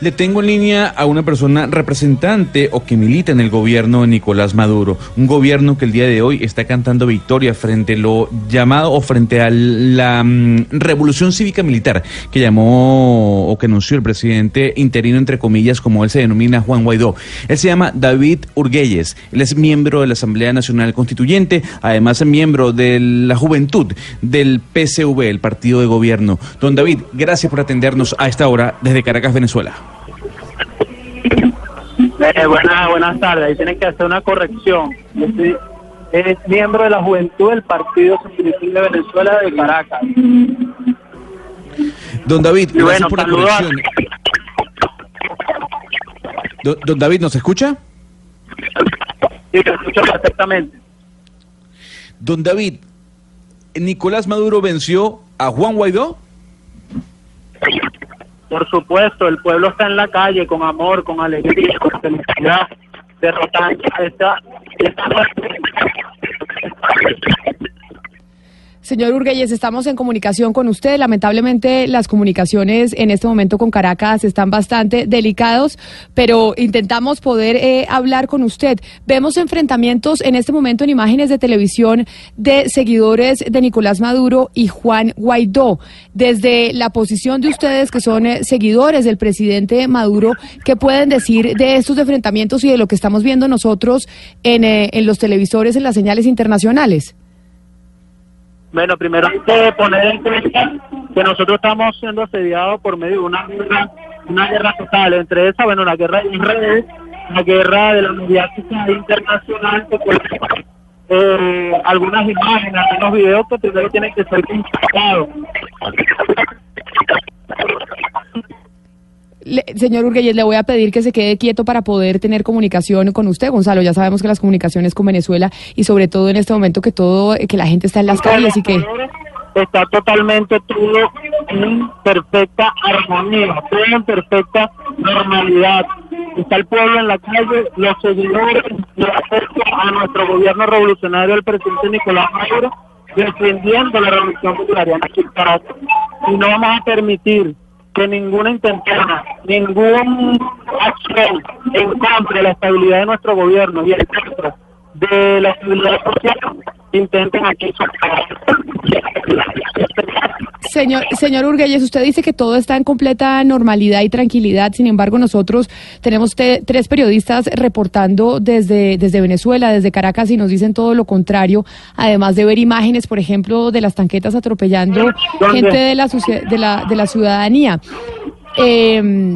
Le tengo en línea a una persona representante o que milita en el gobierno de Nicolás Maduro, un gobierno que el día de hoy está cantando victoria frente a lo llamado o frente a la mm, revolución cívica militar que llamó o que anunció el presidente interino entre comillas como él se denomina Juan Guaidó. Él se llama David Urguelles, él es miembro de la Asamblea Nacional Constituyente, además es miembro de la juventud del PCV, el partido de gobierno. Don David, gracias por atendernos a esta hora desde Caracas, Venezuela. Eh, buenas, buenas tardes. Ahí tienen que hacer una corrección. Yo soy es miembro de la juventud del Partido Socialista de Venezuela de Caracas. Don David, Y gracias bueno, por la saludos corrección. Don, don David, ¿nos escucha? Sí, te escucho perfectamente. Don David, ¿Nicolás Maduro venció a Juan Guaidó? Por supuesto, el pueblo está en la calle con amor, con alegría, con felicidad, derrotando esta, esta Señor Urguelles, estamos en comunicación con usted. Lamentablemente las comunicaciones en este momento con Caracas están bastante delicados, pero intentamos poder eh, hablar con usted. Vemos enfrentamientos en este momento en imágenes de televisión de seguidores de Nicolás Maduro y Juan Guaidó. Desde la posición de ustedes que son eh, seguidores del presidente Maduro, ¿qué pueden decir de estos enfrentamientos y de lo que estamos viendo nosotros en, eh, en los televisores, en las señales internacionales? Bueno, primero hay que poner en cuenta que nosotros estamos siendo asediados por medio de una guerra, una guerra total. Entre esa, bueno, la guerra de Israel, la guerra de la mediática internacional, que eh, algunas imágenes, algunos videos que primero tienen que ser consultados. Le- señor Urguelles, le voy a pedir que se quede quieto para poder tener comunicación con usted, Gonzalo. Ya sabemos que las comunicaciones con Venezuela y sobre todo en este momento que todo, que la gente está en las calles y que está totalmente todo en perfecta armonía, todo en perfecta normalidad. Está el pueblo en la calle, los seguidores apoyo a nuestro gobierno revolucionario del presidente Nicolás Maduro, defendiendo la revolución bolivariana aquí en Caracas. Y no vamos a permitir que ninguna intentona, ningún acción en contra de la estabilidad de nuestro gobierno y en contra de la estabilidad social intenten aquí Señor, señor Urguelles, usted dice que todo está en completa normalidad y tranquilidad. Sin embargo, nosotros tenemos te- tres periodistas reportando desde, desde Venezuela, desde Caracas, y nos dicen todo lo contrario. Además de ver imágenes, por ejemplo, de las tanquetas atropellando ¿Dónde? gente de la, de la, de la ciudadanía. Eh,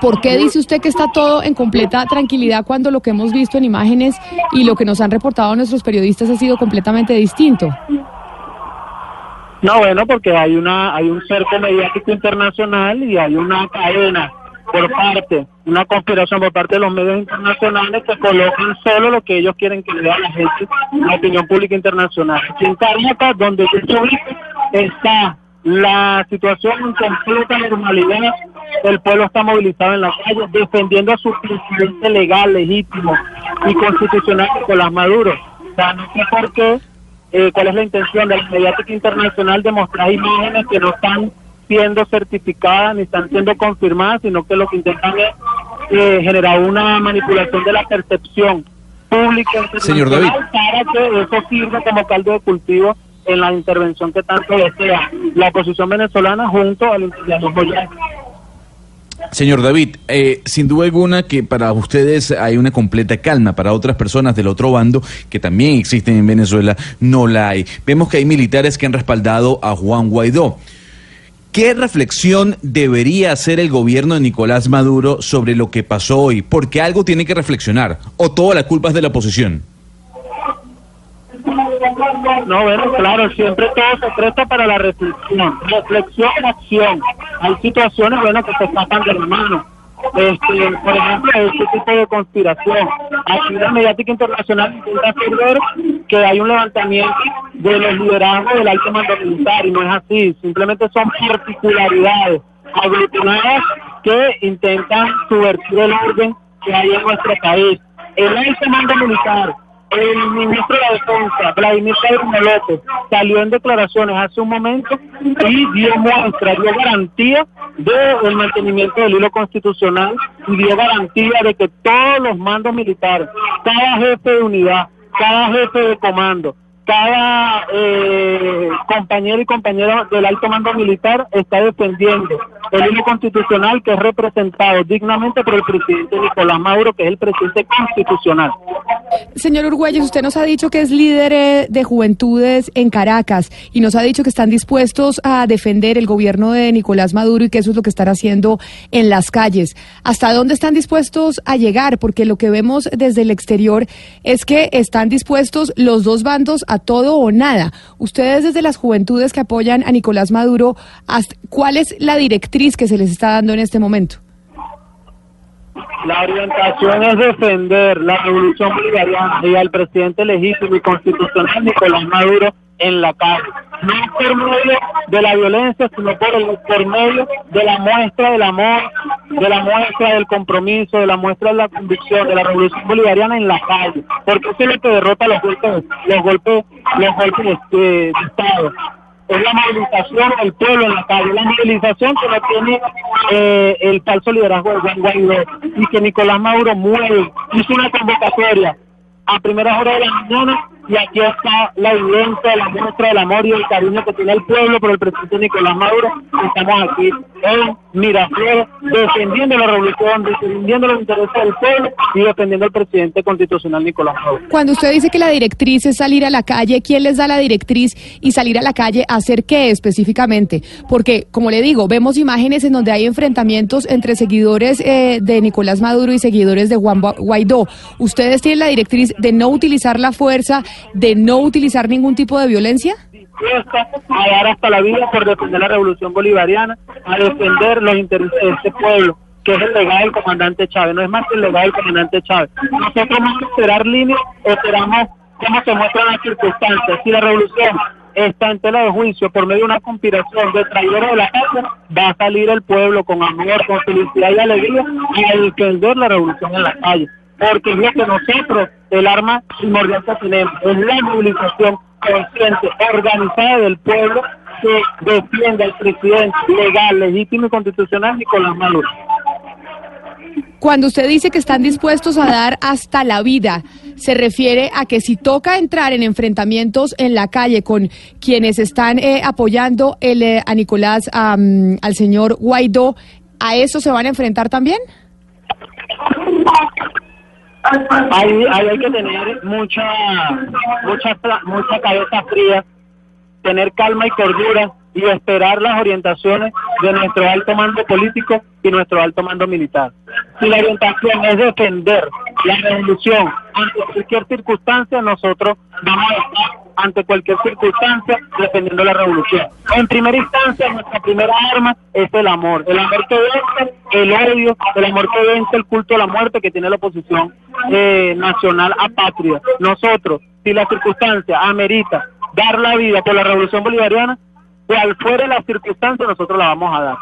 ¿Por qué dice usted que está todo en completa tranquilidad cuando lo que hemos visto en imágenes y lo que nos han reportado nuestros periodistas ha sido completamente distinto? No, bueno, porque hay una hay un cerco mediático internacional y hay una cadena por parte, una conspiración por parte de los medios internacionales que colocan solo lo que ellos quieren que le la gente, la opinión pública internacional. Aquí en donde yo está la situación en completa normalidad. El pueblo está movilizado en la calle defendiendo a su presidente legal, legítimo y constitucional, Nicolás Maduro. O sea, no sé por qué eh, cuál es la intención de la mediática internacional de mostrar imágenes que no están siendo certificadas ni están siendo confirmadas, sino que lo que intentan es eh, generar una manipulación de la percepción pública Señor David. para que eso sirva como caldo de cultivo en la intervención que tanto desea la oposición venezolana junto al imperialismo. Señor David, eh, sin duda alguna que para ustedes hay una completa calma, para otras personas del otro bando que también existen en Venezuela no la hay. Vemos que hay militares que han respaldado a Juan Guaidó. ¿Qué reflexión debería hacer el gobierno de Nicolás Maduro sobre lo que pasó hoy? Porque algo tiene que reflexionar, o toda la culpa es de la oposición. No, bueno, claro, siempre todo se presta para la reflexión. Reflexión acción. Hay situaciones, bueno, que se escapan de la mano. Este, por ejemplo, este tipo de conspiración. Aquí la mediática internacional intenta hacer ver que hay un levantamiento de los liderazgos del alto mando militar y no es así. Simplemente son particularidades aglutinadas que intentan subvertir el orden que hay en nuestro país. El alto mando militar el ministro de la Defensa, Vladimir Pedro López, salió en declaraciones hace un momento y dio muestra, dio garantía del mantenimiento del hilo constitucional y dio garantía de que todos los mandos militares, cada jefe de unidad, cada jefe de comando, cada eh, compañero y compañera del alto mando militar está defendiendo el hilo constitucional que es representado dignamente por el presidente Nicolás Maduro, que es el presidente constitucional. Señor Urguelles, usted nos ha dicho que es líder eh, de juventudes en Caracas y nos ha dicho que están dispuestos a defender el gobierno de Nicolás Maduro y que eso es lo que están haciendo en las calles. ¿Hasta dónde están dispuestos a llegar? Porque lo que vemos desde el exterior es que están dispuestos los dos bandos a todo o nada. Ustedes desde las juventudes que apoyan a Nicolás Maduro, ¿cuál es la directriz que se les está dando en este momento? La orientación es defender la revolución bolivariana y al presidente legítimo y constitucional Nicolás Maduro en la calle. No por medio de la violencia, sino por, el, por medio de la muestra del amor, de la muestra del compromiso, de la muestra de la convicción, de la revolución bolivariana en la calle. Porque eso es lo que derrota los golpes, los golpes, los golpes de Estado es la movilización del pueblo en la calle, la movilización que no tiene eh, el falso liderazgo de Juan Guaidó y que Nicolás Maduro mueve, hizo una convocatoria a primeras horas de la mañana y aquí está la evidencia, la muestra del amor y el cariño que tiene el pueblo por el presidente Nicolás Maduro. Estamos aquí en Miraflores defendiendo la revolución, defendiendo los intereses del pueblo y defendiendo al presidente constitucional Nicolás Maduro. Cuando usted dice que la directriz es salir a la calle, ¿quién les da la directriz y salir a la calle hacer qué específicamente? Porque, como le digo, vemos imágenes en donde hay enfrentamientos entre seguidores eh, de Nicolás Maduro y seguidores de Juan Guaidó. ¿Ustedes tienen la directriz de no utilizar la fuerza? De no utilizar ningún tipo de violencia? a dar hasta la vida por defender la revolución bolivariana, a defender los intereses de este pueblo, que es el legado del comandante Chávez, no es más que el legado del comandante Chávez. Nosotros vamos a esperar líneas, esperamos cómo se muestran las circunstancias. Si la revolución está en tela de juicio por medio de una conspiración de traidores de la casa, va a salir el pueblo con amor, con felicidad y alegría a defender la revolución en la calle porque es lo que nosotros, el arma primordial que tenemos, es la movilización consciente, organizada del pueblo que defiende al presidente legal, legítimo y constitucional Nicolás Maduro. Cuando usted dice que están dispuestos a dar hasta la vida, se refiere a que si toca entrar en enfrentamientos en la calle con quienes están eh, apoyando el, eh, a Nicolás, al señor Guaidó, ¿a eso se van a enfrentar también? Ahí, hay que tener mucha, mucha, mucha cabeza fría, tener calma y cordura y esperar las orientaciones de nuestro alto mando político y nuestro alto mando militar. Si la orientación es defender la revolución ante cualquier circunstancia, nosotros vamos a estar ante cualquier circunstancia defendiendo la revolución. En primera instancia, nuestra primera arma es el amor. El amor que vence el odio, el amor que vence el culto a la muerte que tiene la oposición eh, nacional a patria. Nosotros, si la circunstancia amerita dar la vida por la revolución bolivariana, cual fuera la circunstancia, nosotros la vamos a dar.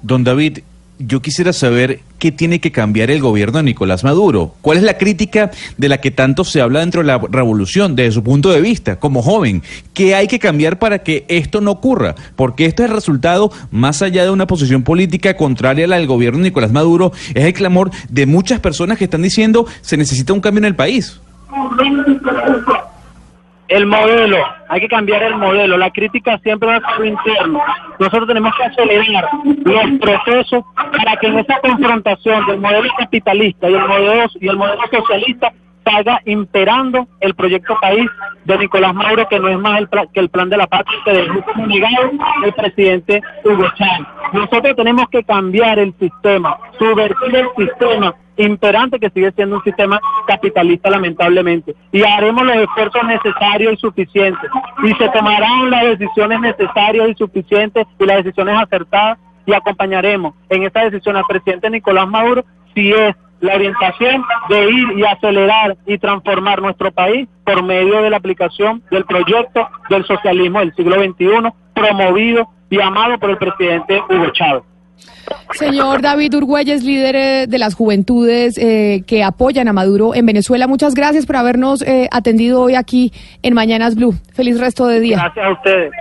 Don David, yo quisiera saber qué tiene que cambiar el gobierno de Nicolás Maduro. ¿Cuál es la crítica de la que tanto se habla dentro de la revolución, desde su punto de vista, como joven? ¿Qué hay que cambiar para que esto no ocurra? Porque esto es el resultado, más allá de una posición política contraria a la del gobierno de Nicolás Maduro, es el clamor de muchas personas que están diciendo se necesita un cambio en el país. El modelo, hay que cambiar el modelo. La crítica siempre va a ser interno. Nosotros tenemos que acelerar los procesos para que en esa confrontación del modelo capitalista y el modelo, y el modelo socialista salga imperando el proyecto país de Nicolás Maduro, que no es más que el plan de la patria que dejó como negado el presidente Hugo Chávez. Nosotros tenemos que cambiar el sistema, subvertir el sistema imperante que sigue siendo un sistema capitalista lamentablemente. Y haremos los esfuerzos necesarios y suficientes. Y se tomarán las decisiones necesarias y suficientes y las decisiones acertadas y acompañaremos en esta decisión al presidente Nicolás Maduro si es la orientación de ir y acelerar y transformar nuestro país por medio de la aplicación del proyecto del socialismo del siglo XXI promovido y amado por el presidente Hugo Chávez. Señor David Urgüelles, líder eh, de las juventudes eh, que apoyan a Maduro en Venezuela, muchas gracias por habernos eh, atendido hoy aquí en Mañanas Blue. Feliz resto de día. Gracias a ustedes.